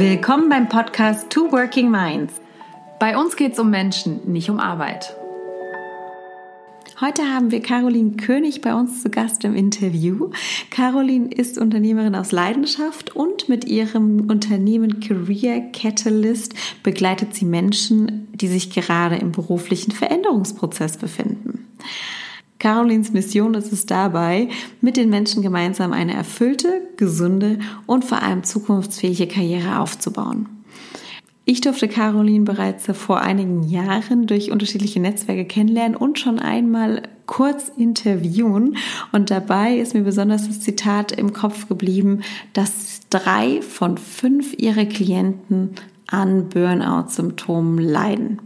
Willkommen beim Podcast Two Working Minds. Bei uns geht es um Menschen, nicht um Arbeit. Heute haben wir Caroline König bei uns zu Gast im Interview. Caroline ist Unternehmerin aus Leidenschaft und mit ihrem Unternehmen Career Catalyst begleitet sie Menschen, die sich gerade im beruflichen Veränderungsprozess befinden. Carolins Mission ist es dabei, mit den Menschen gemeinsam eine erfüllte, gesunde und vor allem zukunftsfähige Karriere aufzubauen. Ich durfte Caroline bereits vor einigen Jahren durch unterschiedliche Netzwerke kennenlernen und schon einmal kurz interviewen. Und dabei ist mir besonders das Zitat im Kopf geblieben, dass drei von fünf ihrer Klienten an Burnout-Symptomen leiden.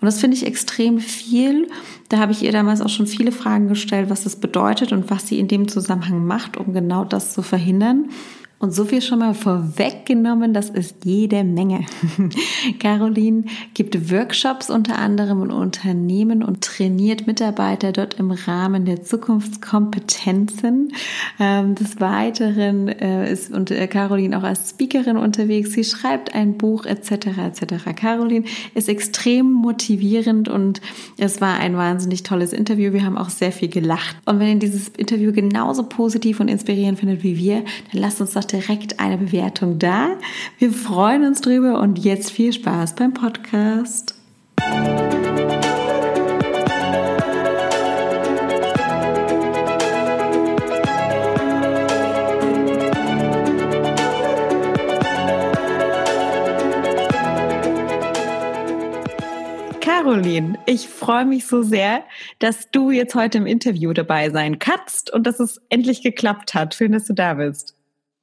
Und das finde ich extrem viel. Da habe ich ihr damals auch schon viele Fragen gestellt, was das bedeutet und was sie in dem Zusammenhang macht, um genau das zu verhindern. Und so viel schon mal vorweggenommen, das ist jede Menge. Caroline gibt Workshops unter anderem in Unternehmen und trainiert Mitarbeiter dort im Rahmen der Zukunftskompetenzen. Ähm, des Weiteren äh, ist und äh, Caroline auch als Speakerin unterwegs. Sie schreibt ein Buch etc. etc. Caroline ist extrem motivierend und es war ein wahnsinnig tolles Interview. Wir haben auch sehr viel gelacht. Und wenn ihr dieses Interview genauso positiv und inspirierend findet wie wir, dann lasst uns doch direkt eine Bewertung da. Wir freuen uns drüber und jetzt viel Spaß beim Podcast. Caroline, ich freue mich so sehr, dass du jetzt heute im Interview dabei sein kannst und dass es endlich geklappt hat. Schön, dass du da bist.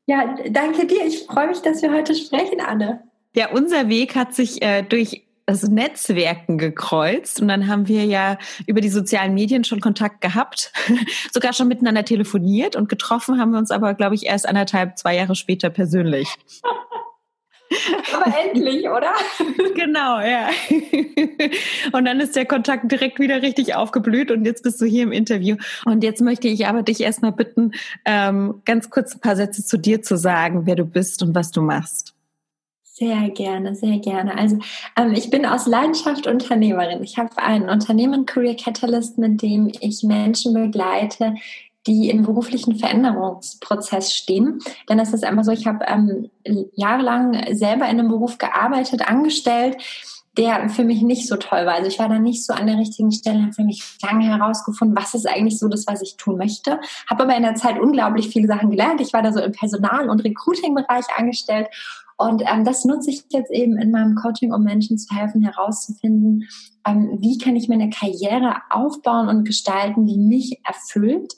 Ja, danke dir. Ich freue mich, dass wir heute sprechen, Anne. Ja, unser Weg hat sich äh, durch das Netzwerken gekreuzt und dann haben wir ja über die sozialen Medien schon Kontakt gehabt, sogar schon miteinander telefoniert und getroffen haben wir uns aber, glaube ich, erst anderthalb, zwei Jahre später persönlich. Aber endlich, oder? Genau, ja. Und dann ist der Kontakt direkt wieder richtig aufgeblüht und jetzt bist du hier im Interview. Und jetzt möchte ich aber dich erstmal bitten, ähm, ganz kurz ein paar Sätze zu dir zu sagen, wer du bist und was du machst. Sehr gerne, sehr gerne. Also ähm, ich bin aus Leidenschaft Unternehmerin. Ich habe ein Unternehmen Career Catalyst, mit dem ich Menschen begleite, die im beruflichen Veränderungsprozess stehen. Denn es ist einfach so, ich habe ähm, jahrelang selber in einem Beruf gearbeitet, angestellt, der für mich nicht so toll war. Also ich war da nicht so an der richtigen Stelle, habe für mich lange herausgefunden, was ist eigentlich so das, was ich tun möchte. Habe aber in der Zeit unglaublich viele Sachen gelernt. Ich war da so im Personal- und Recruiting-Bereich angestellt. Und ähm, das nutze ich jetzt eben in meinem Coaching, um Menschen zu helfen, herauszufinden, ähm, wie kann ich meine Karriere aufbauen und gestalten, die mich erfüllt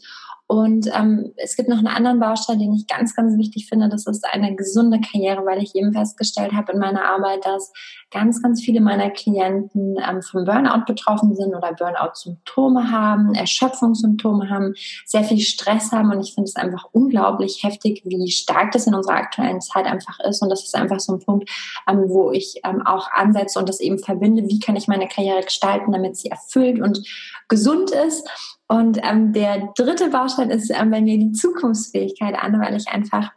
und ähm, es gibt noch einen anderen Baustein, den ich ganz, ganz wichtig finde. Das ist eine gesunde Karriere, weil ich eben festgestellt habe in meiner Arbeit, dass ganz, ganz viele meiner Klienten ähm, vom Burnout betroffen sind oder Burnout-Symptome haben, Erschöpfungssymptome haben, sehr viel Stress haben. Und ich finde es einfach unglaublich heftig, wie stark das in unserer aktuellen Zeit einfach ist. Und das ist einfach so ein Punkt, ähm, wo ich ähm, auch ansetze und das eben verbinde. Wie kann ich meine Karriere gestalten, damit sie erfüllt und gesund ist? Und ähm, der dritte Baustein ist ähm, bei mir die Zukunftsfähigkeit an, weil ich einfach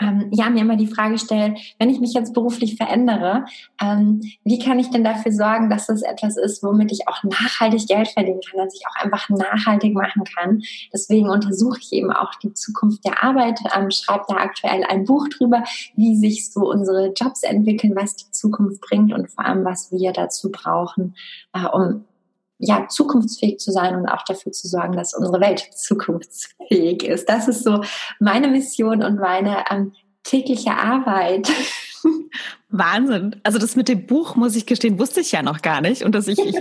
ähm, ja, mir immer die Frage stelle, wenn ich mich jetzt beruflich verändere, ähm, wie kann ich denn dafür sorgen, dass das etwas ist, womit ich auch nachhaltig Geld verdienen kann, dass ich auch einfach nachhaltig machen kann. Deswegen untersuche ich eben auch die Zukunft der Arbeit, ähm, schreibe da aktuell ein Buch drüber, wie sich so unsere Jobs entwickeln, was die Zukunft bringt und vor allem, was wir dazu brauchen, äh, um ja, zukunftsfähig zu sein und auch dafür zu sorgen, dass unsere Welt zukunftsfähig ist. Das ist so meine Mission und meine ähm, tägliche Arbeit. Wahnsinn. Also das mit dem Buch, muss ich gestehen, wusste ich ja noch gar nicht. Und dass ich, ich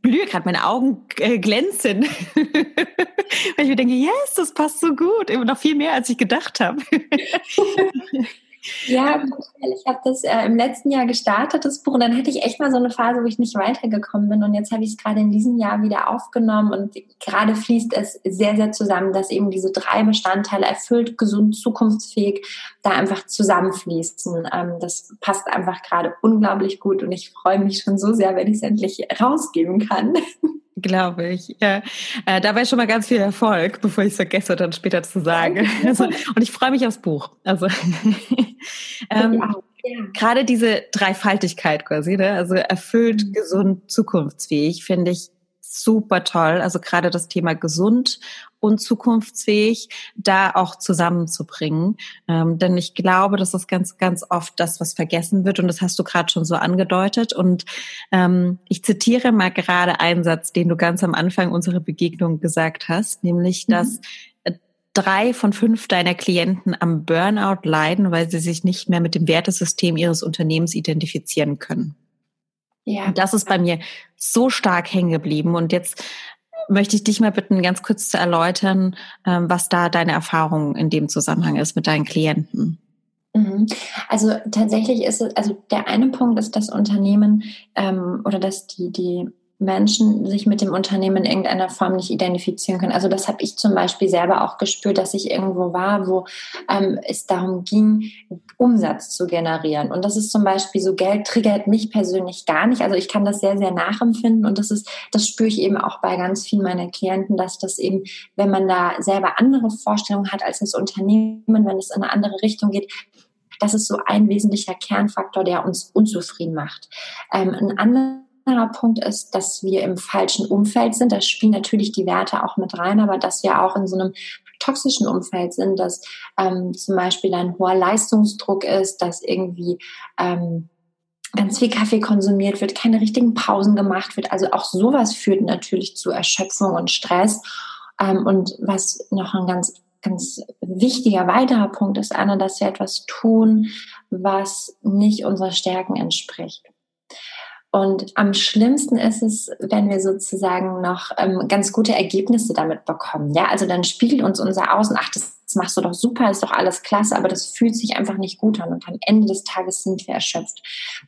blühe gerade, meine Augen äh, glänzen. Weil ich mir denke, yes, das passt so gut. Immer noch viel mehr, als ich gedacht habe. Ja, ich habe das äh, im letzten Jahr gestartet, das Buch, und dann hatte ich echt mal so eine Phase, wo ich nicht weitergekommen bin. Und jetzt habe ich es gerade in diesem Jahr wieder aufgenommen und gerade fließt es sehr, sehr zusammen, dass eben diese drei Bestandteile erfüllt, gesund, zukunftsfähig da einfach zusammenfließen. Ähm, das passt einfach gerade unglaublich gut und ich freue mich schon so sehr, wenn ich es endlich rausgeben kann. Glaube ich. Ja. Äh, dabei schon mal ganz viel Erfolg, bevor ich es vergesse, dann später zu sagen. Also, und ich freue mich aufs Buch. Also ähm, ja. gerade diese Dreifaltigkeit quasi, ne? also erfüllt, mhm. gesund, zukunftsfähig, finde ich super toll. Also gerade das Thema gesund und zukunftsfähig da auch zusammenzubringen. Ähm, denn ich glaube, das ist ganz, ganz oft das, was vergessen wird. Und das hast du gerade schon so angedeutet. Und ähm, ich zitiere mal gerade einen Satz, den du ganz am Anfang unserer Begegnung gesagt hast, nämlich, mhm. dass drei von fünf deiner Klienten am Burnout leiden, weil sie sich nicht mehr mit dem Wertesystem ihres Unternehmens identifizieren können. Ja. Und das ist bei mir so stark hängen geblieben. Und jetzt möchte ich dich mal bitten, ganz kurz zu erläutern, ähm, was da deine Erfahrung in dem Zusammenhang ist mit deinen Klienten. Mhm. Also tatsächlich ist es, also der eine Punkt ist, das Unternehmen ähm, oder dass die, die Menschen sich mit dem Unternehmen in irgendeiner Form nicht identifizieren können. Also das habe ich zum Beispiel selber auch gespürt, dass ich irgendwo war, wo ähm, es darum ging, Umsatz zu generieren. Und das ist zum Beispiel so, Geld triggert mich persönlich gar nicht. Also ich kann das sehr, sehr nachempfinden und das ist, das spüre ich eben auch bei ganz vielen meiner Klienten, dass das eben, wenn man da selber andere Vorstellungen hat als das Unternehmen, wenn es in eine andere Richtung geht, das ist so ein wesentlicher Kernfaktor, der uns unzufrieden macht. Ähm, ein anderer anderer Punkt ist, dass wir im falschen Umfeld sind. Da spielen natürlich die Werte auch mit rein, aber dass wir auch in so einem toxischen Umfeld sind, dass ähm, zum Beispiel ein hoher Leistungsdruck ist, dass irgendwie ähm, ganz viel Kaffee konsumiert wird, keine richtigen Pausen gemacht wird. Also auch sowas führt natürlich zu Erschöpfung und Stress. Ähm, und was noch ein ganz ganz wichtiger weiterer Punkt ist, Anna, dass wir etwas tun, was nicht unserer Stärken entspricht. Und am schlimmsten ist es, wenn wir sozusagen noch ähm, ganz gute Ergebnisse damit bekommen. Ja, also dann spiegelt uns unser Außen, ach, das, das machst du doch super, ist doch alles klasse, aber das fühlt sich einfach nicht gut an. Und am Ende des Tages sind wir erschöpft.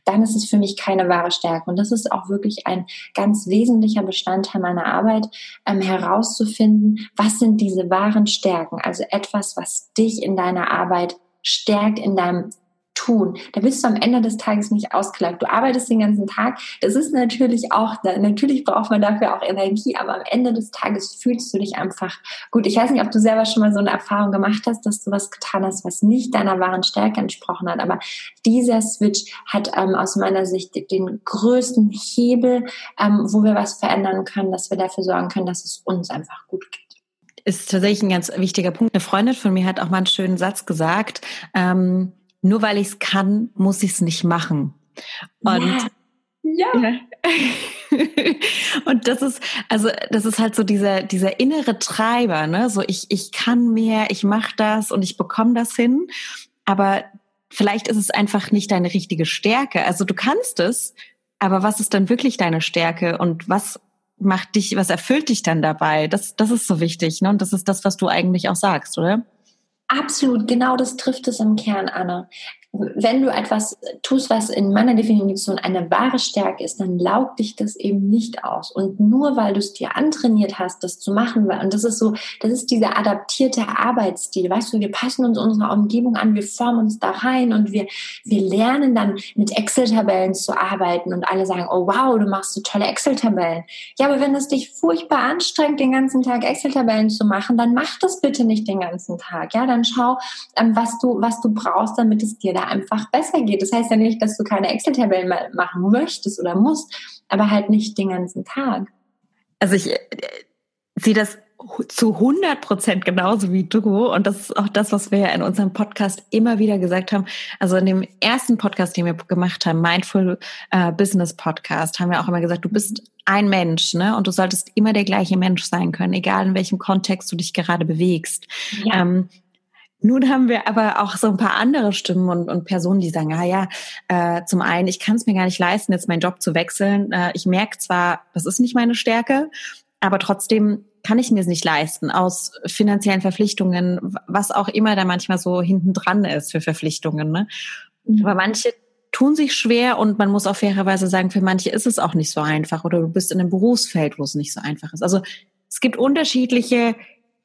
Dann ist es für mich keine wahre Stärke. Und das ist auch wirklich ein ganz wesentlicher Bestandteil meiner Arbeit, ähm, herauszufinden, was sind diese wahren Stärken? Also etwas, was dich in deiner Arbeit stärkt, in deinem tun. Da bist du am Ende des Tages nicht ausgelaugt. Du arbeitest den ganzen Tag. Das ist natürlich auch, natürlich braucht man dafür auch Energie, aber am Ende des Tages fühlst du dich einfach gut. Ich weiß nicht, ob du selber schon mal so eine Erfahrung gemacht hast, dass du was getan hast, was nicht deiner wahren Stärke entsprochen hat. Aber dieser Switch hat ähm, aus meiner Sicht den größten Hebel, ähm, wo wir was verändern können, dass wir dafür sorgen können, dass es uns einfach gut geht ist tatsächlich ein ganz wichtiger Punkt. Eine Freundin von mir hat auch mal einen schönen Satz gesagt. Ähm, nur weil ich es kann, muss ich es nicht machen. Und ja. ja. und das ist, also das ist halt so dieser, dieser innere Treiber, ne? So ich, ich kann mehr, ich mache das und ich bekomme das hin. Aber vielleicht ist es einfach nicht deine richtige Stärke. Also du kannst es, aber was ist dann wirklich deine Stärke und was macht dich, was erfüllt dich dann dabei? Das, das ist so wichtig, ne? Und das ist das, was du eigentlich auch sagst, oder? Absolut, genau das trifft es im Kern, Anna wenn du etwas tust, was in meiner Definition eine wahre Stärke ist, dann laugt dich das eben nicht aus. Und nur weil du es dir antrainiert hast, das zu machen, und das ist so, das ist dieser adaptierte Arbeitsstil. Weißt du, wir passen uns unserer Umgebung an, wir formen uns da rein und wir, wir lernen dann mit Excel-Tabellen zu arbeiten und alle sagen, oh wow, du machst so tolle Excel-Tabellen. Ja, aber wenn es dich furchtbar anstrengt, den ganzen Tag Excel-Tabellen zu machen, dann mach das bitte nicht den ganzen Tag. Ja, dann schau, ähm, was du, was du brauchst, damit es dir da einfach besser geht. Das heißt ja nicht, dass du keine Excel-Tabellen machen möchtest oder musst, aber halt nicht den ganzen Tag. Also ich äh, sehe das zu 100 Prozent genauso wie du. Und das ist auch das, was wir ja in unserem Podcast immer wieder gesagt haben. Also in dem ersten Podcast, den wir gemacht haben, Mindful äh, Business Podcast, haben wir auch immer gesagt, du bist ein Mensch, ne? Und du solltest immer der gleiche Mensch sein können, egal in welchem Kontext du dich gerade bewegst. Ja. Ähm, nun haben wir aber auch so ein paar andere Stimmen und, und Personen, die sagen, ah ja, äh, zum einen, ich kann es mir gar nicht leisten, jetzt meinen Job zu wechseln. Äh, ich merke zwar, das ist nicht meine Stärke, aber trotzdem kann ich mir es nicht leisten, aus finanziellen Verpflichtungen, was auch immer da manchmal so hinten dran ist für Verpflichtungen. Ne? Mhm. Aber manche tun sich schwer und man muss auch fairerweise sagen, für manche ist es auch nicht so einfach oder du bist in einem Berufsfeld, wo es nicht so einfach ist. Also es gibt unterschiedliche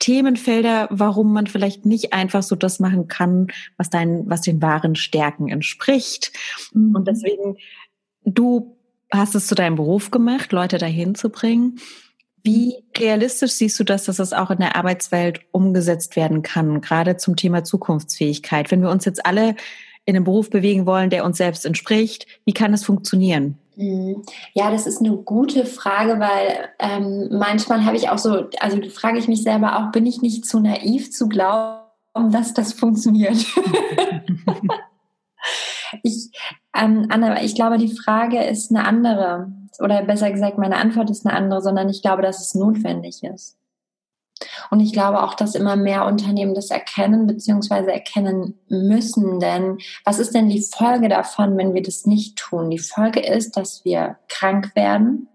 Themenfelder, warum man vielleicht nicht einfach so das machen kann, was dein, was den wahren Stärken entspricht. Mhm. Und deswegen, du hast es zu deinem Beruf gemacht, Leute dahin zu bringen. Wie realistisch siehst du das, dass das auch in der Arbeitswelt umgesetzt werden kann, gerade zum Thema Zukunftsfähigkeit? Wenn wir uns jetzt alle in einem Beruf bewegen wollen, der uns selbst entspricht? Wie kann das funktionieren? Mhm. Ja, das ist eine gute Frage, weil ähm, manchmal habe ich auch so, also frage ich mich selber auch, bin ich nicht zu naiv zu glauben, dass das funktioniert? ich, ähm, Anna, ich glaube, die Frage ist eine andere, oder besser gesagt, meine Antwort ist eine andere, sondern ich glaube, dass es notwendig ist. Und ich glaube auch, dass immer mehr Unternehmen das erkennen bzw. erkennen müssen. Denn was ist denn die Folge davon, wenn wir das nicht tun? Die Folge ist, dass wir krank werden,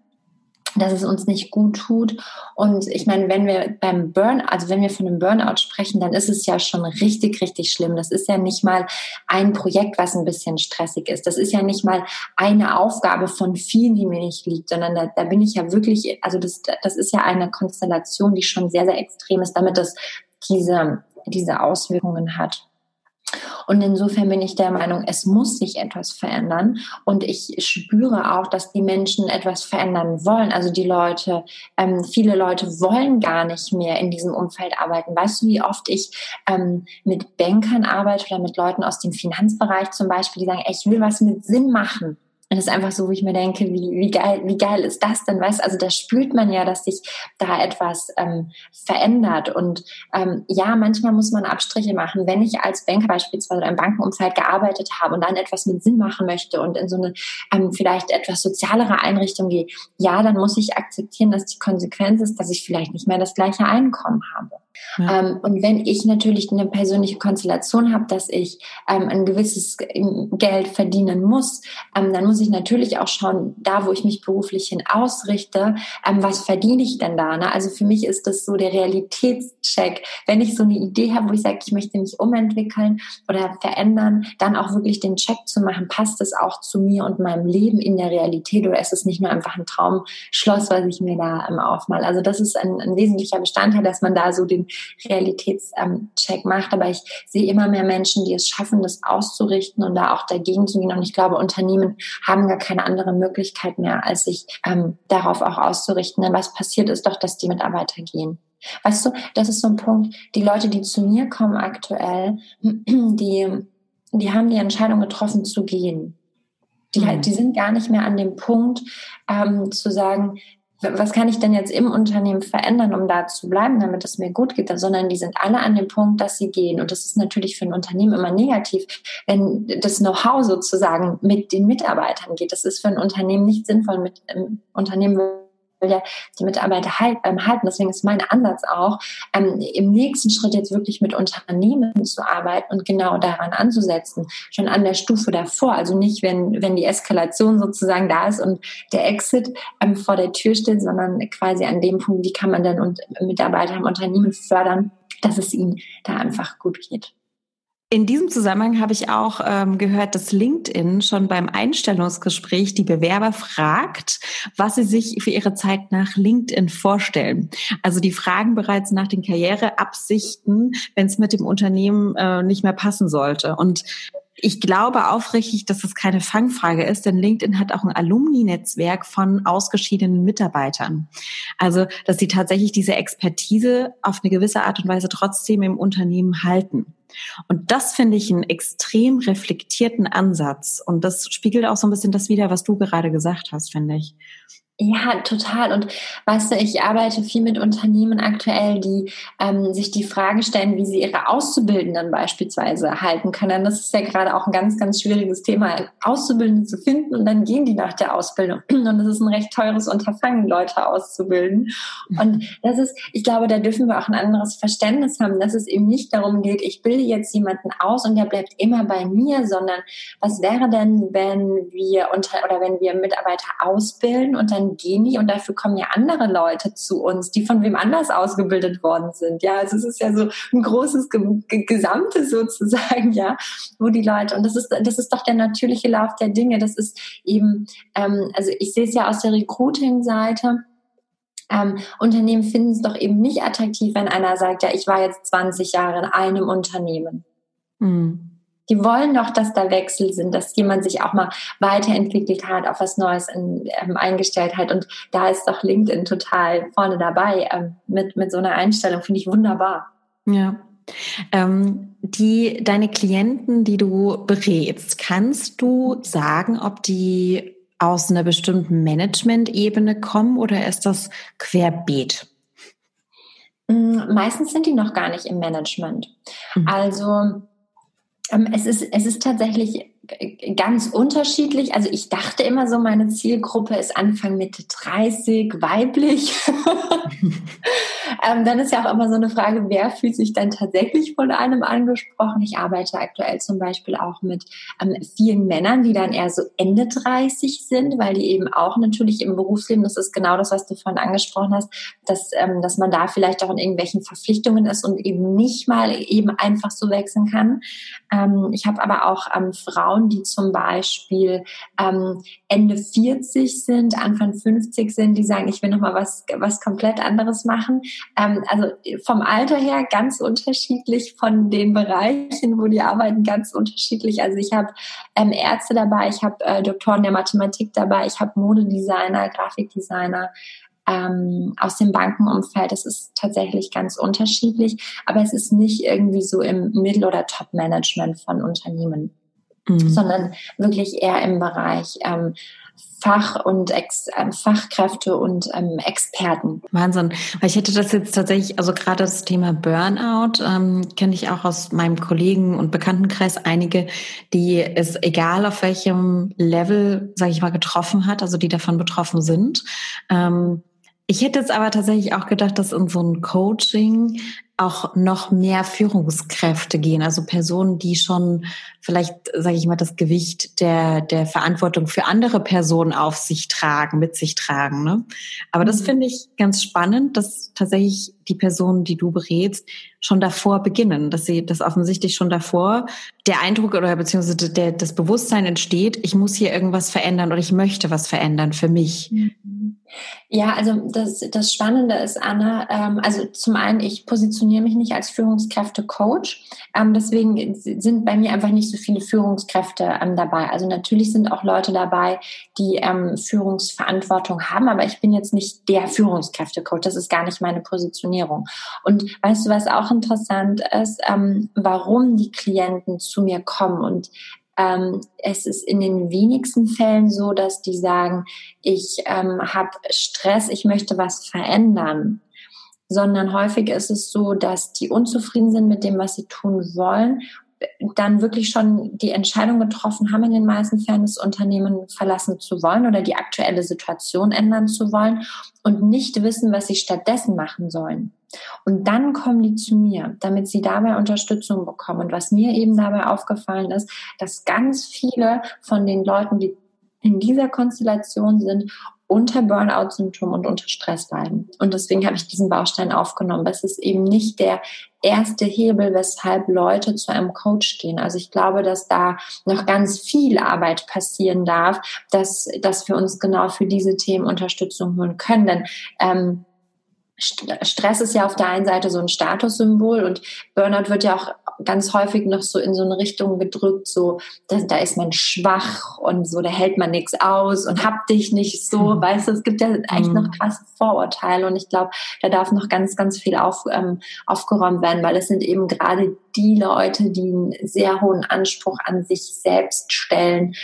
dass es uns nicht gut tut. Und ich meine, wenn wir beim Burn, also wenn wir von einem Burnout sprechen, dann ist es ja schon richtig, richtig schlimm. Das ist ja nicht mal ein Projekt, was ein bisschen stressig ist. Das ist ja nicht mal eine Aufgabe von vielen, die mir nicht liegt, sondern da, da bin ich ja wirklich, also das, das ist ja eine Konstellation, die schon sehr, sehr extrem ist, damit das diese, diese Auswirkungen hat. Und insofern bin ich der Meinung, es muss sich etwas verändern. Und ich spüre auch, dass die Menschen etwas verändern wollen. Also die Leute, ähm, viele Leute wollen gar nicht mehr in diesem Umfeld arbeiten. Weißt du, wie oft ich ähm, mit Bankern arbeite oder mit Leuten aus dem Finanzbereich zum Beispiel, die sagen, ey, ich will was mit Sinn machen. Und es ist einfach so, wo ich mir denke, wie, wie geil, wie geil ist das denn? Weißt also da spürt man ja, dass sich da etwas ähm, verändert. Und ähm, ja, manchmal muss man Abstriche machen. Wenn ich als Banker beispielsweise im Bankenumfeld gearbeitet habe und dann etwas mit Sinn machen möchte und in so eine ähm, vielleicht etwas sozialere Einrichtung gehe, ja, dann muss ich akzeptieren, dass die Konsequenz ist, dass ich vielleicht nicht mehr das gleiche Einkommen habe. Ja. Ähm, und wenn ich natürlich eine persönliche Konstellation habe, dass ich ähm, ein gewisses Geld verdienen muss, ähm, dann muss ich natürlich auch schauen, da wo ich mich beruflich hin ausrichte, ähm, was verdiene ich denn da? Ne? Also für mich ist das so der Realitätscheck. Wenn ich so eine Idee habe, wo ich sage, ich möchte mich umentwickeln oder verändern, dann auch wirklich den Check zu machen, passt es auch zu mir und meinem Leben in der Realität oder ist es nicht nur einfach ein Traumschloss, was ich mir da ähm, aufmal? Also das ist ein, ein wesentlicher Bestandteil, dass man da so den Realitätscheck macht. Aber ich sehe immer mehr Menschen, die es schaffen, das auszurichten und da auch dagegen zu gehen. Und ich glaube, Unternehmen haben gar keine andere Möglichkeit mehr, als sich ähm, darauf auch auszurichten. Denn was passiert ist doch, dass die Mitarbeiter gehen. Weißt du, das ist so ein Punkt, die Leute, die zu mir kommen aktuell, die, die haben die Entscheidung getroffen zu gehen. Die, mhm. die sind gar nicht mehr an dem Punkt ähm, zu sagen, was kann ich denn jetzt im Unternehmen verändern, um da zu bleiben, damit es mir gut geht, sondern die sind alle an dem Punkt, dass sie gehen. Und das ist natürlich für ein Unternehmen immer negativ, wenn das Know-how sozusagen mit den Mitarbeitern geht. Das ist für ein Unternehmen nicht sinnvoll. Mit einem Unternehmen will ja die Mitarbeiter halt, ähm, halten. Deswegen ist mein Ansatz auch, ähm, im nächsten Schritt jetzt wirklich mit Unternehmen zu arbeiten und genau daran anzusetzen, schon an der Stufe davor. Also nicht, wenn, wenn die Eskalation sozusagen da ist und der Exit ähm, vor der Tür steht, sondern quasi an dem Punkt, wie kann man denn und Mitarbeiter im Unternehmen fördern, dass es ihnen da einfach gut geht. In diesem Zusammenhang habe ich auch ähm, gehört, dass LinkedIn schon beim Einstellungsgespräch die Bewerber fragt, was sie sich für ihre Zeit nach LinkedIn vorstellen. Also die fragen bereits nach den Karriereabsichten, wenn es mit dem Unternehmen äh, nicht mehr passen sollte. Und ich glaube aufrichtig, dass es keine Fangfrage ist, denn LinkedIn hat auch ein Alumni-Netzwerk von ausgeschiedenen Mitarbeitern. Also, dass sie tatsächlich diese Expertise auf eine gewisse Art und Weise trotzdem im Unternehmen halten. Und das finde ich einen extrem reflektierten Ansatz. Und das spiegelt auch so ein bisschen das wider, was du gerade gesagt hast, finde ich. Ja, total. Und weißt du, ich arbeite viel mit Unternehmen aktuell, die ähm, sich die Frage stellen, wie sie ihre Auszubildenden beispielsweise halten können. Das ist ja gerade auch ein ganz, ganz schwieriges Thema, Auszubildende zu finden und dann gehen die nach der Ausbildung. Und es ist ein recht teures Unterfangen, Leute auszubilden. Und das ist, ich glaube, da dürfen wir auch ein anderes Verständnis haben, dass es eben nicht darum geht, ich bilde jetzt jemanden aus und der bleibt immer bei mir, sondern was wäre denn, wenn wir unter oder wenn wir Mitarbeiter ausbilden und dann dann gehen die und dafür kommen ja andere Leute zu uns, die von wem anders ausgebildet worden sind. Ja, also es ist ja so ein großes Gesamtes sozusagen, ja, wo die Leute, und das ist, das ist doch der natürliche Lauf der Dinge. Das ist eben, ähm, also ich sehe es ja aus der Recruiting-Seite. Ähm, Unternehmen finden es doch eben nicht attraktiv, wenn einer sagt, ja, ich war jetzt 20 Jahre in einem Unternehmen. Mhm. Die wollen doch, dass da Wechsel sind, dass jemand sich auch mal weiterentwickelt hat, auf was Neues in, ähm, eingestellt hat. Und da ist doch LinkedIn total vorne dabei ähm, mit, mit so einer Einstellung. Finde ich wunderbar. Ja. Ähm, die, deine Klienten, die du berätst, kannst du sagen, ob die aus einer bestimmten Management-Ebene kommen oder ist das querbeet? Mm, meistens sind die noch gar nicht im Management. Mhm. Also es, ist, es ist tatsächlich ganz unterschiedlich. Also ich dachte immer so, meine Zielgruppe ist Anfang Mitte 30, weiblich. ähm, dann ist ja auch immer so eine Frage, wer fühlt sich dann tatsächlich von einem angesprochen? Ich arbeite aktuell zum Beispiel auch mit ähm, vielen Männern, die dann eher so Ende 30 sind, weil die eben auch natürlich im Berufsleben, das ist genau das, was du vorhin angesprochen hast, dass, ähm, dass man da vielleicht auch in irgendwelchen Verpflichtungen ist und eben nicht mal eben einfach so wechseln kann. Ähm, ich habe aber auch ähm, Frauen, die zum Beispiel ähm, Ende 40 sind, Anfang 50 sind, die sagen, ich will noch mal was, was komplett anderes machen. Ähm, also vom Alter her ganz unterschiedlich, von den Bereichen, wo die arbeiten, ganz unterschiedlich. Also ich habe ähm, Ärzte dabei, ich habe äh, Doktoren der Mathematik dabei, ich habe Modedesigner, Grafikdesigner, ähm, aus dem Bankenumfeld. Das ist tatsächlich ganz unterschiedlich, aber es ist nicht irgendwie so im Mittel- oder Top-Management von Unternehmen mhm. sondern wirklich eher im Bereich ähm, Fach und Ex äh, Fachkräfte und ähm, Experten. Wahnsinn. Weil ich hätte das jetzt tatsächlich, also gerade das Thema Burnout, ähm, kenne ich auch aus meinem Kollegen- und Bekanntenkreis einige, die es egal auf welchem Level, sage ich mal, getroffen hat, also die davon betroffen sind. Ähm, ich hätte jetzt aber tatsächlich auch gedacht, dass in so ein Coaching auch noch mehr Führungskräfte gehen, also Personen, die schon vielleicht, sage ich mal, das Gewicht der der Verantwortung für andere Personen auf sich tragen, mit sich tragen. Ne? Aber das mhm. finde ich ganz spannend, dass tatsächlich die Personen, die du berätst, schon davor beginnen, dass sie das offensichtlich schon davor der Eindruck oder beziehungsweise der, das Bewusstsein entsteht, ich muss hier irgendwas verändern oder ich möchte was verändern für mich. Mhm. Ja, also das, das Spannende ist, Anna, ähm, also zum einen, ich positioniere mich nicht als Führungskräfte-Coach, ähm, deswegen sind bei mir einfach nicht so viele Führungskräfte ähm, dabei. Also natürlich sind auch Leute dabei, die ähm, Führungsverantwortung haben, aber ich bin jetzt nicht der Führungskräfte-Coach, das ist gar nicht meine Positionierung. Und weißt du, was auch interessant ist, ähm, warum die Klienten zu mir kommen und ähm, es ist in den wenigsten Fällen so, dass die sagen, ich ähm, habe Stress, ich möchte was verändern, sondern häufig ist es so, dass die unzufrieden sind mit dem, was sie tun wollen dann wirklich schon die Entscheidung getroffen haben, in den meisten Fällen das Unternehmen verlassen zu wollen oder die aktuelle Situation ändern zu wollen und nicht wissen, was sie stattdessen machen sollen. Und dann kommen die zu mir, damit sie dabei Unterstützung bekommen. Und was mir eben dabei aufgefallen ist, dass ganz viele von den Leuten, die in dieser Konstellation sind, unter Burnout-Symptom und unter Stress leiden. Und deswegen habe ich diesen Baustein aufgenommen. Das ist eben nicht der erste Hebel, weshalb Leute zu einem Coach gehen. Also ich glaube, dass da noch ganz viel Arbeit passieren darf, dass, dass wir uns genau für diese Themen Unterstützung holen können. Denn ähm, Stress ist ja auf der einen Seite so ein Statussymbol und Burnout wird ja auch ganz häufig noch so in so eine Richtung gedrückt, so da, da ist man schwach und so, da hält man nichts aus und hab dich nicht so, mhm. weißt du, es gibt ja eigentlich mhm. noch krasse Vorurteile und ich glaube, da darf noch ganz, ganz viel auf, ähm, aufgeräumt werden, weil es sind eben gerade die Leute, die einen sehr hohen Anspruch an sich selbst stellen,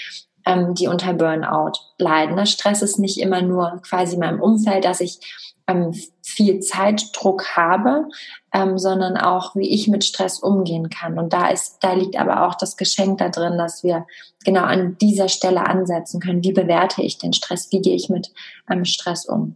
ähm, die unter Burnout leiden. Ne? Stress ist nicht immer nur quasi meinem Umfeld, dass ich ähm, viel Zeitdruck habe, ähm, sondern auch, wie ich mit Stress umgehen kann. Und da ist, da liegt aber auch das Geschenk da drin, dass wir genau an dieser Stelle ansetzen können. Wie bewerte ich den Stress? Wie gehe ich mit ähm, Stress um?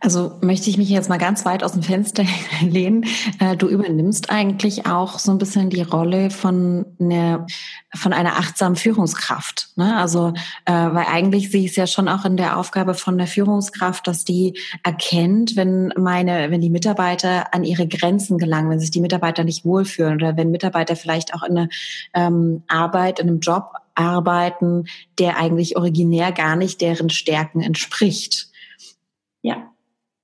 Also möchte ich mich jetzt mal ganz weit aus dem Fenster lehnen. Äh, du übernimmst eigentlich auch so ein bisschen die Rolle von einer, von einer achtsamen Führungskraft. Ne? Also, äh, weil eigentlich sehe ich es ja schon auch in der Aufgabe von der Führungskraft, dass die erkennt, wenn meine, wenn die Mitarbeiter an ihre Grenzen gelangen, wenn sich die Mitarbeiter nicht wohlfühlen oder wenn Mitarbeiter vielleicht auch in einer ähm, Arbeit, in einem Job arbeiten, der eigentlich originär gar nicht deren Stärken entspricht. Ja.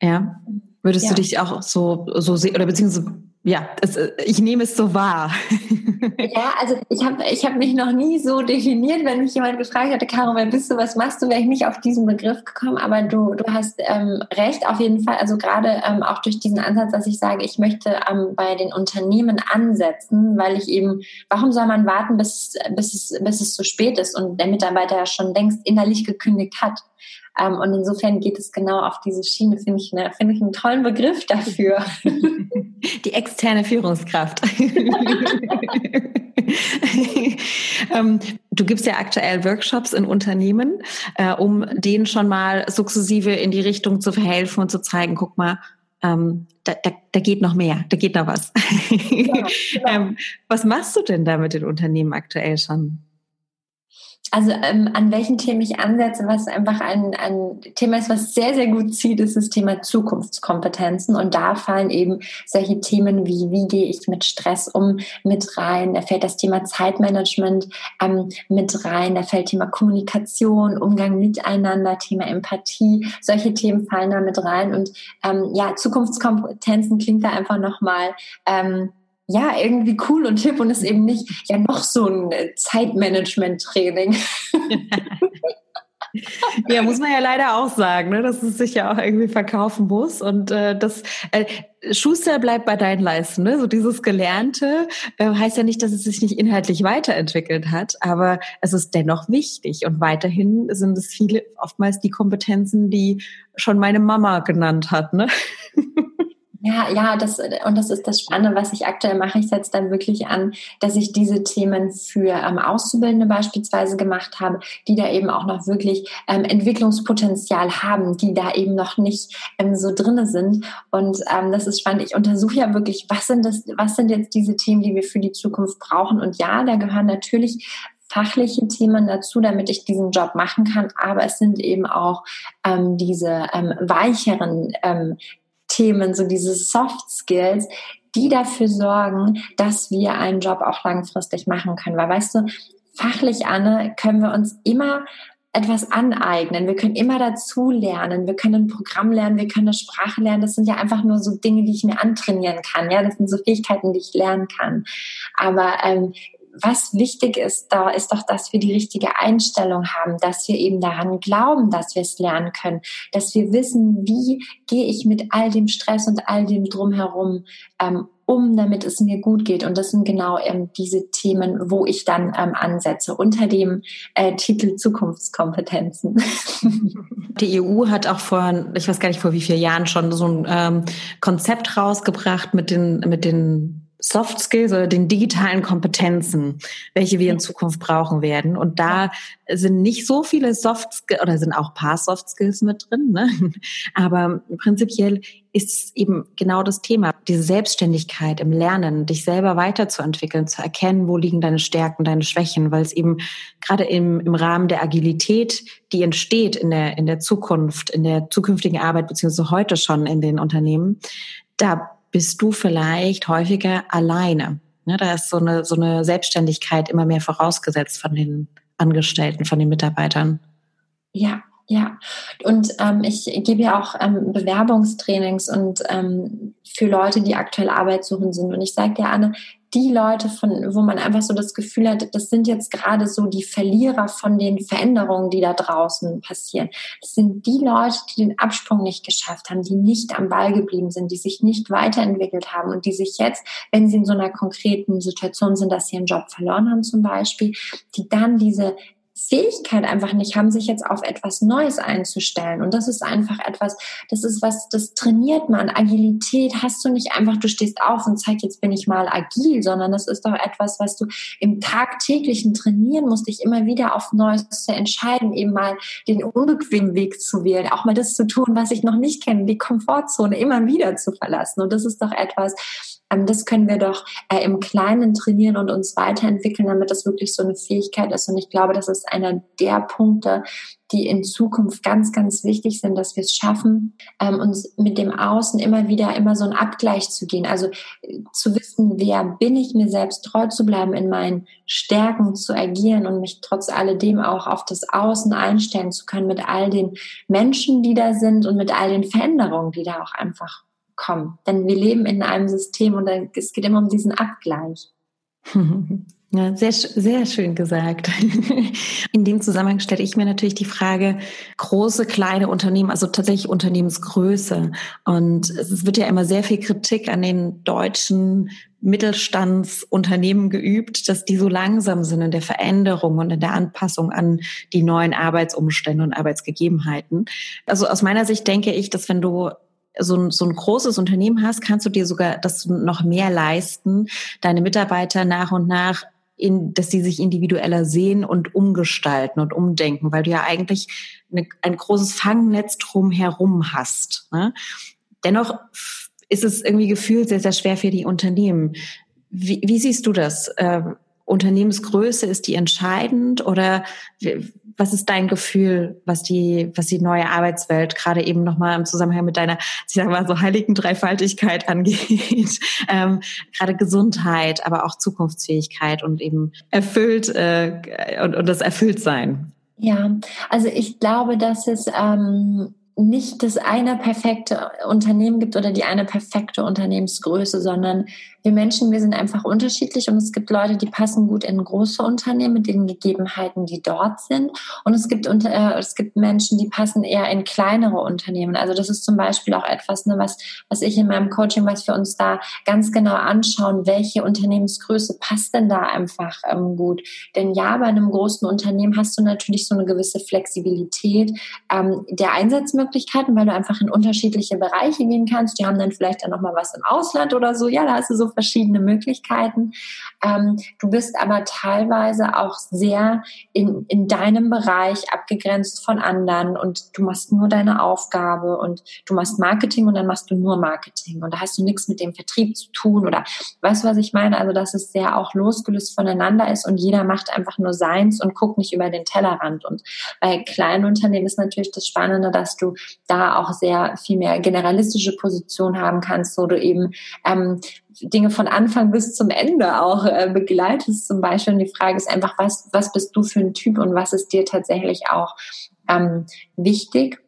Ja. Würdest ja. du dich auch so, so sehen, oder beziehungsweise ja, es, ich nehme es so wahr. ja, also ich habe ich hab mich noch nie so definiert, wenn mich jemand gefragt hätte, Caro, wer bist du, was machst du, wäre ich nicht auf diesen Begriff gekommen, aber du, du hast ähm, recht, auf jeden Fall, also gerade ähm, auch durch diesen Ansatz, dass ich sage, ich möchte ähm, bei den Unternehmen ansetzen, weil ich eben, warum soll man warten, bis, bis, es, bis es zu spät ist und der Mitarbeiter ja schon längst innerlich gekündigt hat. Ähm, und insofern geht es genau auf diese Schiene, finde ich, ne, finde ich einen tollen Begriff dafür. Die externe Führungskraft. ähm, du gibst ja aktuell Workshops in Unternehmen, äh, um denen schon mal sukzessive in die Richtung zu verhelfen und zu zeigen, guck mal, ähm, da, da, da geht noch mehr, da geht noch was. Ja, genau. ähm, was machst du denn da mit den Unternehmen aktuell schon? Also ähm, an welchen Themen ich ansetze, was einfach ein, ein Thema ist, was sehr, sehr gut zieht, ist das Thema Zukunftskompetenzen. Und da fallen eben solche Themen wie, wie gehe ich mit Stress um, mit rein. Da fällt das Thema Zeitmanagement ähm, mit rein. Da fällt Thema Kommunikation, Umgang miteinander, Thema Empathie. Solche Themen fallen da mit rein. Und ähm, ja, Zukunftskompetenzen klingt da einfach nochmal ähm, ja, irgendwie cool und hip und ist eben nicht ja noch so ein Zeitmanagement-Training. ja, muss man ja leider auch sagen, ne, dass es sich ja auch irgendwie verkaufen muss. Und äh, das äh, Schuster bleibt bei deinen Leisten. Ne? So dieses Gelernte äh, heißt ja nicht, dass es sich nicht inhaltlich weiterentwickelt hat, aber es ist dennoch wichtig. Und weiterhin sind es viele, oftmals die Kompetenzen, die schon meine Mama genannt hat. Ne? Ja, ja, das, und das ist das Spannende, was ich aktuell mache. Ich setze dann wirklich an, dass ich diese Themen für ähm, Auszubildende beispielsweise gemacht habe, die da eben auch noch wirklich ähm, Entwicklungspotenzial haben, die da eben noch nicht ähm, so drinne sind. Und ähm, das ist spannend. Ich untersuche ja wirklich, was sind das, was sind jetzt diese Themen, die wir für die Zukunft brauchen? Und ja, da gehören natürlich fachliche Themen dazu, damit ich diesen Job machen kann. Aber es sind eben auch ähm, diese ähm, weicheren ähm, Themen, so diese Soft Skills, die dafür sorgen, dass wir einen Job auch langfristig machen können. Weil weißt du, fachlich, Anne, können wir uns immer etwas aneignen. Wir können immer dazu lernen. Wir können ein Programm lernen, wir können eine Sprache lernen. Das sind ja einfach nur so Dinge, die ich mir antrainieren kann. Ja, das sind so Fähigkeiten, die ich lernen kann. Aber ähm, was wichtig ist, da ist doch, dass wir die richtige Einstellung haben, dass wir eben daran glauben, dass wir es lernen können, dass wir wissen, wie gehe ich mit all dem Stress und all dem drumherum ähm, um, damit es mir gut geht. Und das sind genau ähm, diese Themen, wo ich dann ähm, ansetze, unter dem äh, Titel Zukunftskompetenzen. Die EU hat auch vor, ich weiß gar nicht vor wie vielen Jahren schon so ein ähm, Konzept rausgebracht mit den, mit den Soft Skills oder den digitalen Kompetenzen, welche wir in Zukunft brauchen werden. Und da sind nicht so viele Soft Skills oder sind auch ein paar Soft Skills mit drin, ne? aber prinzipiell ist eben genau das Thema, diese Selbstständigkeit im Lernen, dich selber weiterzuentwickeln, zu erkennen, wo liegen deine Stärken, deine Schwächen, weil es eben gerade im, im Rahmen der Agilität, die entsteht in der, in der Zukunft, in der zukünftigen Arbeit, beziehungsweise heute schon in den Unternehmen, da bist du vielleicht häufiger alleine. Ne, da ist so eine, so eine Selbstständigkeit immer mehr vorausgesetzt von den Angestellten, von den Mitarbeitern. Ja, ja, und ähm, ich gebe ja auch ähm, Bewerbungstrainings und ähm, für Leute, die aktuell Arbeit suchen sind. Und ich sage dir, Anne, die Leute, von, wo man einfach so das Gefühl hat, das sind jetzt gerade so die Verlierer von den Veränderungen, die da draußen passieren. Das sind die Leute, die den Absprung nicht geschafft haben, die nicht am Ball geblieben sind, die sich nicht weiterentwickelt haben und die sich jetzt, wenn sie in so einer konkreten Situation sind, dass sie ihren Job verloren haben zum Beispiel, die dann diese Fähigkeit einfach nicht haben, sich jetzt auf etwas Neues einzustellen. Und das ist einfach etwas, das ist was, das trainiert man. Agilität hast du nicht einfach, du stehst auf und zeig, jetzt bin ich mal agil, sondern das ist doch etwas, was du im tagtäglichen trainieren musst, dich immer wieder auf Neues zu entscheiden, eben mal den unbequemen Weg zu wählen, auch mal das zu tun, was ich noch nicht kenne, die Komfortzone immer wieder zu verlassen. Und das ist doch etwas, das können wir doch äh, im Kleinen trainieren und uns weiterentwickeln, damit das wirklich so eine Fähigkeit ist. Und ich glaube, das ist einer der Punkte, die in Zukunft ganz, ganz wichtig sind, dass wir es schaffen, ähm, uns mit dem Außen immer wieder immer so einen Abgleich zu gehen. Also äh, zu wissen, wer bin ich, mir selbst treu zu bleiben, in meinen Stärken zu agieren und mich trotz alledem auch auf das Außen einstellen zu können mit all den Menschen, die da sind und mit all den Veränderungen, die da auch einfach kommen. Denn wir leben in einem System und es geht immer um diesen Abgleich. Ja, sehr, sehr schön gesagt. In dem Zusammenhang stelle ich mir natürlich die Frage, große, kleine Unternehmen, also tatsächlich Unternehmensgröße. Und es wird ja immer sehr viel Kritik an den deutschen Mittelstandsunternehmen geübt, dass die so langsam sind in der Veränderung und in der Anpassung an die neuen Arbeitsumstände und Arbeitsgegebenheiten. Also aus meiner Sicht denke ich, dass wenn du so ein, so ein großes Unternehmen hast, kannst du dir sogar das noch mehr leisten, deine Mitarbeiter nach und nach in, dass sie sich individueller sehen und umgestalten und umdenken, weil du ja eigentlich eine, ein großes Fangnetz drumherum hast. Ne? Dennoch ist es irgendwie gefühlt sehr, sehr schwer für die Unternehmen. Wie, wie siehst du das? Äh, Unternehmensgröße, ist die entscheidend oder was ist dein Gefühl, was die, was die neue Arbeitswelt gerade eben nochmal im Zusammenhang mit deiner, ich sag mal so heiligen Dreifaltigkeit angeht? ähm, gerade Gesundheit, aber auch Zukunftsfähigkeit und eben erfüllt äh, und, und das Erfülltsein. Ja, also ich glaube, dass es ähm, nicht das eine perfekte Unternehmen gibt oder die eine perfekte Unternehmensgröße, sondern wir Menschen, wir sind einfach unterschiedlich und es gibt Leute, die passen gut in große Unternehmen mit den Gegebenheiten, die dort sind. Und es gibt, äh, es gibt Menschen, die passen eher in kleinere Unternehmen. Also das ist zum Beispiel auch etwas, ne, was, was ich in meinem Coaching, was wir uns da ganz genau anschauen, welche Unternehmensgröße passt denn da einfach ähm, gut. Denn ja, bei einem großen Unternehmen hast du natürlich so eine gewisse Flexibilität ähm, der Einsatzmöglichkeiten, weil du einfach in unterschiedliche Bereiche gehen kannst. Die haben dann vielleicht dann nochmal was im Ausland oder so. Ja, da hast du so verschiedene Möglichkeiten. Ähm, du bist aber teilweise auch sehr in, in deinem Bereich abgegrenzt von anderen und du machst nur deine Aufgabe und du machst Marketing und dann machst du nur Marketing und da hast du nichts mit dem Vertrieb zu tun oder weißt du, was ich meine? Also, dass es sehr auch losgelöst voneinander ist und jeder macht einfach nur seins und guckt nicht über den Tellerrand. Und bei kleinen Unternehmen ist natürlich das Spannende, dass du da auch sehr viel mehr generalistische Position haben kannst, wo du eben ähm, Dinge von Anfang bis zum Ende auch äh, begleitest zum Beispiel. Und die Frage ist einfach, was, was bist du für ein Typ und was ist dir tatsächlich auch ähm, wichtig?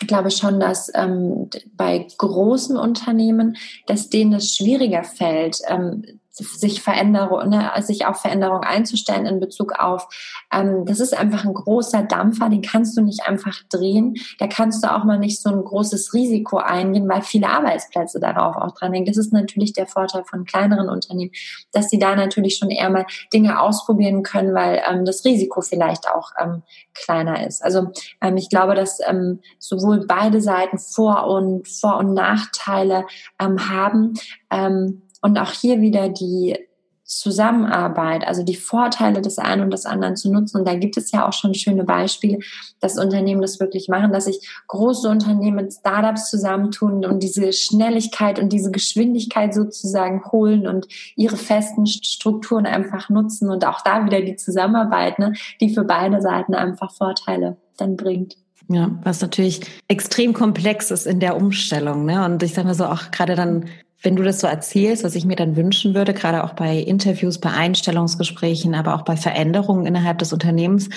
Ich glaube schon, dass ähm, bei großen Unternehmen, dass denen es schwieriger fällt, ähm, sich Veränderung, ne, sich auf Veränderung einzustellen in Bezug auf, ähm, das ist einfach ein großer Dampfer, den kannst du nicht einfach drehen. Da kannst du auch mal nicht so ein großes Risiko eingehen, weil viele Arbeitsplätze darauf auch dran hängen. Das ist natürlich der Vorteil von kleineren Unternehmen, dass sie da natürlich schon eher mal Dinge ausprobieren können, weil ähm, das Risiko vielleicht auch ähm, kleiner ist. Also ähm, ich glaube, dass ähm, sowohl beide Seiten Vor- und Vor- und Nachteile ähm, haben. Ähm, und auch hier wieder die Zusammenarbeit, also die Vorteile des einen und des anderen zu nutzen. Und da gibt es ja auch schon schöne Beispiele, dass Unternehmen das wirklich machen, dass sich große Unternehmen mit Startups zusammentun und diese Schnelligkeit und diese Geschwindigkeit sozusagen holen und ihre festen Strukturen einfach nutzen und auch da wieder die Zusammenarbeit, ne, die für beide Seiten einfach Vorteile dann bringt. Ja, was natürlich extrem komplex ist in der Umstellung. Ne? Und ich sage mal so, auch gerade dann wenn du das so erzählst, was ich mir dann wünschen würde, gerade auch bei Interviews, bei Einstellungsgesprächen, aber auch bei Veränderungen innerhalb des Unternehmens,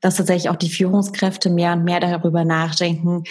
dass tatsächlich auch die Führungskräfte mehr und mehr darüber nachdenken,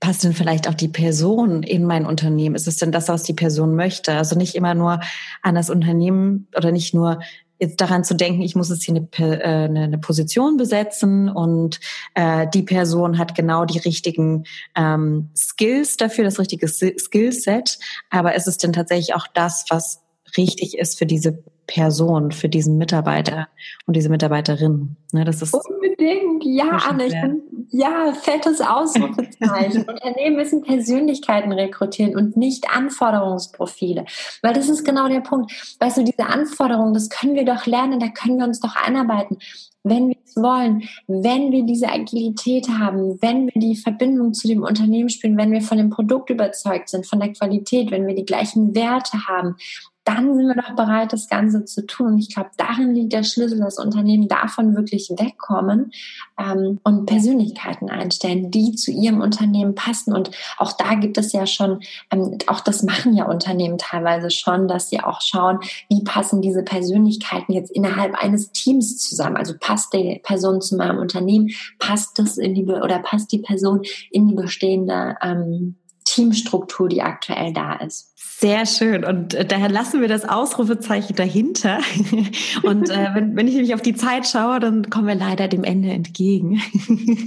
passt denn vielleicht auch die Person in mein Unternehmen? Ist es denn das, was die Person möchte? Also nicht immer nur an das Unternehmen oder nicht nur jetzt daran zu denken, ich muss jetzt hier eine, äh, eine, eine Position besetzen und äh, die Person hat genau die richtigen ähm, Skills dafür, das richtige Skillset. Aber ist es denn tatsächlich auch das, was richtig ist für diese Person, für diesen Mitarbeiter und diese Mitarbeiterin. Ne, das ist Unbedingt, ja, Anne, ich bin, ja, fettes Ausrufezeichen. Unternehmen müssen Persönlichkeiten rekrutieren und nicht Anforderungsprofile. Weil das ist genau der Punkt. Weißt du, diese Anforderungen, das können wir doch lernen, da können wir uns doch einarbeiten wenn wir es wollen, wenn wir diese Agilität haben, wenn wir die Verbindung zu dem Unternehmen spielen, wenn wir von dem Produkt überzeugt sind, von der Qualität, wenn wir die gleichen Werte haben, dann sind wir doch bereit, das Ganze zu tun. Und ich glaube, darin liegt der Schlüssel, dass Unternehmen davon wirklich wegkommen ähm, und Persönlichkeiten einstellen, die zu ihrem Unternehmen passen. Und auch da gibt es ja schon, ähm, auch das machen ja Unternehmen teilweise schon, dass sie auch schauen, wie passen diese Persönlichkeiten jetzt innerhalb eines Teams zusammen. Also passt die Person zu meinem Unternehmen, passt das in die oder passt die Person in die bestehende ähm, Teamstruktur, die aktuell da ist. Sehr schön. Und äh, daher lassen wir das Ausrufezeichen dahinter. Und äh, wenn, wenn ich nämlich auf die Zeit schaue, dann kommen wir leider dem Ende entgegen.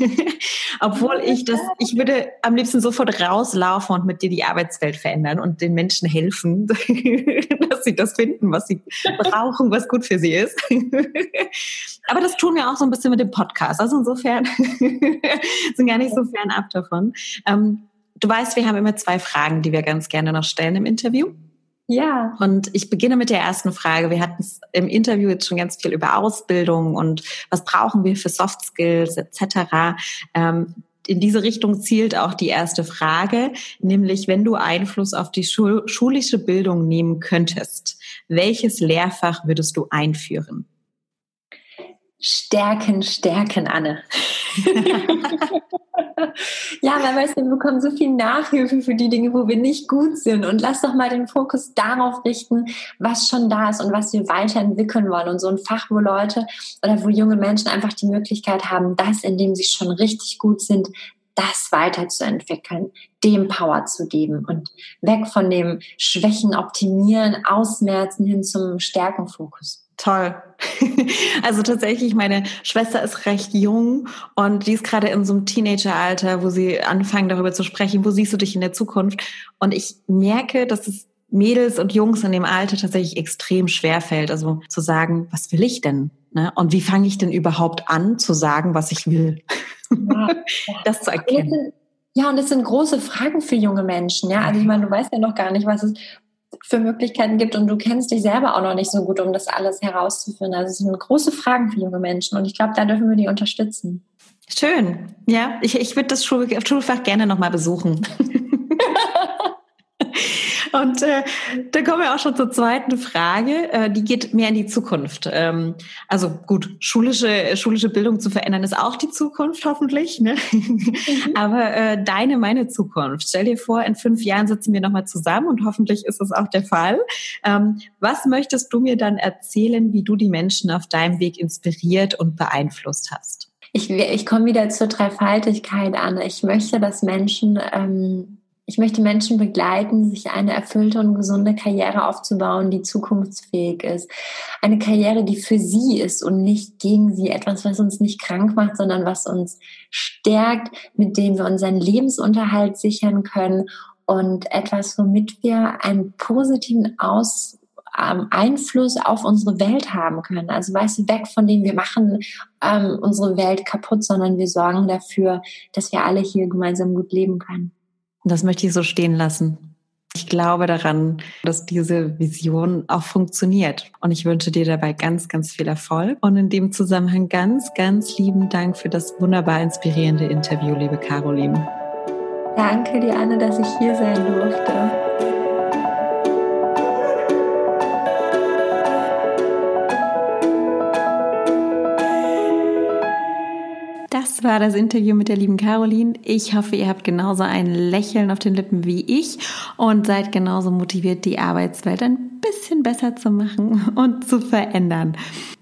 Obwohl ich das, ich würde am liebsten sofort rauslaufen und mit dir die Arbeitswelt verändern und den Menschen helfen, dass sie das finden, was sie brauchen, was gut für sie ist. Aber das tun wir auch so ein bisschen mit dem Podcast. Also insofern sind gar nicht so fernab davon. Ähm, du weißt, wir haben immer zwei Fragen, die wir ganz gerne noch stellen im Interview. Ja. Und ich beginne mit der ersten Frage. Wir hatten es im Interview jetzt schon ganz viel über Ausbildung und was brauchen wir für Soft Skills etc. Ähm, in diese Richtung zielt auch die erste Frage, nämlich wenn du Einfluss auf die schulische Bildung nehmen könntest, welches Lehrfach würdest du einführen? Stärken, stärken, Anne. ja, weil weißt du, wir bekommen so viel Nachhilfe für die Dinge, wo wir nicht gut sind. Und lass doch mal den Fokus darauf richten, was schon da ist und was wir weiterentwickeln wollen. Und so ein Fach, wo Leute oder wo junge Menschen einfach die Möglichkeit haben, das, in dem sie schon richtig gut sind, das weiterzuentwickeln, dem Power zu geben und weg von dem Schwächen, Optimieren, Ausmerzen hin zum Stärkenfokus. Toll. Also tatsächlich, meine Schwester ist recht jung und die ist gerade in so einem Teenageralter, wo sie anfangen darüber zu sprechen, wo siehst du dich in der Zukunft? Und ich merke, dass es Mädels und Jungs in dem Alter tatsächlich extrem schwer fällt, also zu sagen, was will ich denn? Ne? Und wie fange ich denn überhaupt an zu sagen, was ich will? Ja, das zu erkennen. Ja, und das sind große Fragen für junge Menschen. Ja, also ich meine, du weißt ja noch gar nicht, was es für Möglichkeiten gibt und du kennst dich selber auch noch nicht so gut, um das alles herauszufinden. Also es sind große Fragen für junge Menschen und ich glaube, da dürfen wir die unterstützen. Schön. Ja, ich, ich würde das Schulfach gerne nochmal besuchen. Und äh, da kommen wir auch schon zur zweiten Frage. Äh, die geht mehr in die Zukunft. Ähm, also gut, schulische, schulische Bildung zu verändern ist auch die Zukunft hoffentlich. Ne? Mhm. Aber äh, deine, meine Zukunft. Stell dir vor, in fünf Jahren sitzen wir nochmal zusammen und hoffentlich ist das auch der Fall. Ähm, was möchtest du mir dann erzählen, wie du die Menschen auf deinem Weg inspiriert und beeinflusst hast? Ich, ich komme wieder zur Dreifaltigkeit an. Ich möchte, dass Menschen ähm, ich möchte Menschen begleiten, sich eine erfüllte und gesunde Karriere aufzubauen, die zukunftsfähig ist. Eine Karriere, die für sie ist und nicht gegen sie. Etwas, was uns nicht krank macht, sondern was uns stärkt, mit dem wir unseren Lebensunterhalt sichern können und etwas, womit wir einen positiven Aus ähm, Einfluss auf unsere Welt haben können. Also weißt du, weg von dem, wir machen ähm, unsere Welt kaputt, sondern wir sorgen dafür, dass wir alle hier gemeinsam gut leben können. Das möchte ich so stehen lassen. Ich glaube daran, dass diese Vision auch funktioniert. Und ich wünsche dir dabei ganz, ganz viel Erfolg. Und in dem Zusammenhang ganz, ganz lieben Dank für das wunderbar inspirierende Interview, liebe Caroline. Danke dir, Anne, dass ich hier sein durfte. War das Interview mit der lieben Caroline. Ich hoffe, ihr habt genauso ein Lächeln auf den Lippen wie ich und seid genauso motiviert, die Arbeitswelt ein bisschen besser zu machen und zu verändern.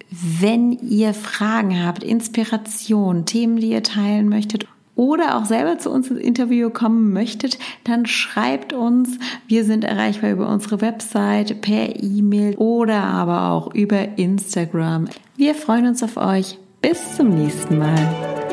Wenn ihr Fragen habt, Inspiration, Themen, die ihr teilen möchtet oder auch selber zu uns ins Interview kommen möchtet, dann schreibt uns. Wir sind erreichbar über unsere Website, per E-Mail oder aber auch über Instagram. Wir freuen uns auf euch. Bis zum nächsten Mal.